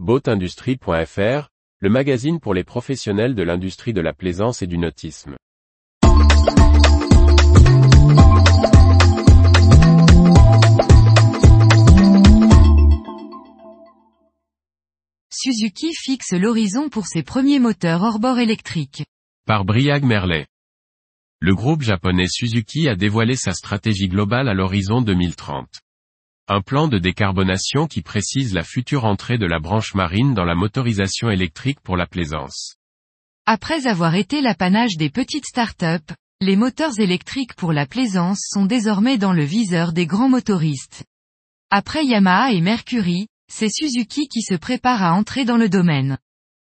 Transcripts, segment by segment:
Boatindustrie.fr, le magazine pour les professionnels de l'industrie de la plaisance et du nautisme. Suzuki fixe l'horizon pour ses premiers moteurs hors-bord électriques. Par Briag Merlet. Le groupe japonais Suzuki a dévoilé sa stratégie globale à l'horizon 2030. Un plan de décarbonation qui précise la future entrée de la branche marine dans la motorisation électrique pour la plaisance. Après avoir été l'apanage des petites startups, les moteurs électriques pour la plaisance sont désormais dans le viseur des grands motoristes. Après Yamaha et Mercury, c'est Suzuki qui se prépare à entrer dans le domaine.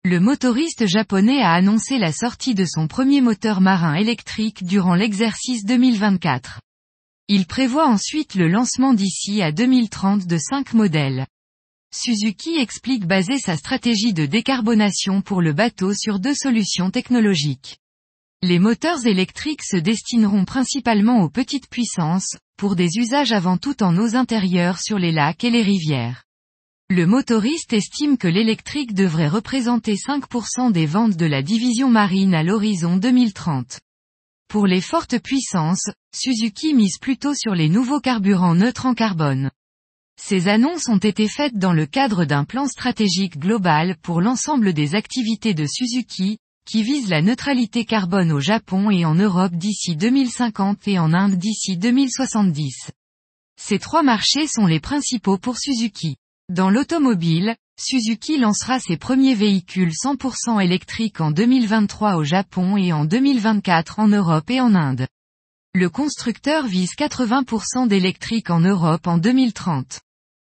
Le motoriste japonais a annoncé la sortie de son premier moteur marin électrique durant l'exercice 2024. Il prévoit ensuite le lancement d'ici à 2030 de cinq modèles. Suzuki explique baser sa stratégie de décarbonation pour le bateau sur deux solutions technologiques. Les moteurs électriques se destineront principalement aux petites puissances, pour des usages avant tout en eaux intérieures sur les lacs et les rivières. Le motoriste estime que l'électrique devrait représenter 5% des ventes de la division marine à l'horizon 2030. Pour les fortes puissances, Suzuki mise plutôt sur les nouveaux carburants neutres en carbone. Ces annonces ont été faites dans le cadre d'un plan stratégique global pour l'ensemble des activités de Suzuki, qui vise la neutralité carbone au Japon et en Europe d'ici 2050 et en Inde d'ici 2070. Ces trois marchés sont les principaux pour Suzuki. Dans l'automobile, Suzuki lancera ses premiers véhicules 100% électriques en 2023 au Japon et en 2024 en Europe et en Inde. Le constructeur vise 80% d'électrique en Europe en 2030.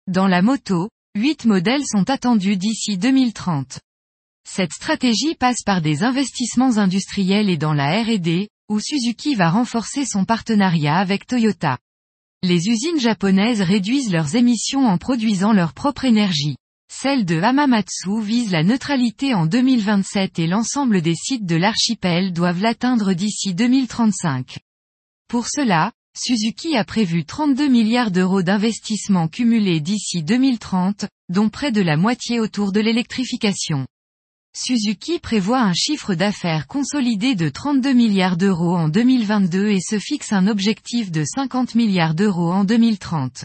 Dans la moto, 8 modèles sont attendus d'ici 2030. Cette stratégie passe par des investissements industriels et dans la R&D, où Suzuki va renforcer son partenariat avec Toyota. Les usines japonaises réduisent leurs émissions en produisant leur propre énergie. Celle de Hamamatsu vise la neutralité en 2027 et l'ensemble des sites de l'archipel doivent l'atteindre d'ici 2035. Pour cela, Suzuki a prévu 32 milliards d'euros d'investissements cumulés d'ici 2030, dont près de la moitié autour de l'électrification. Suzuki prévoit un chiffre d'affaires consolidé de 32 milliards d'euros en 2022 et se fixe un objectif de 50 milliards d'euros en 2030.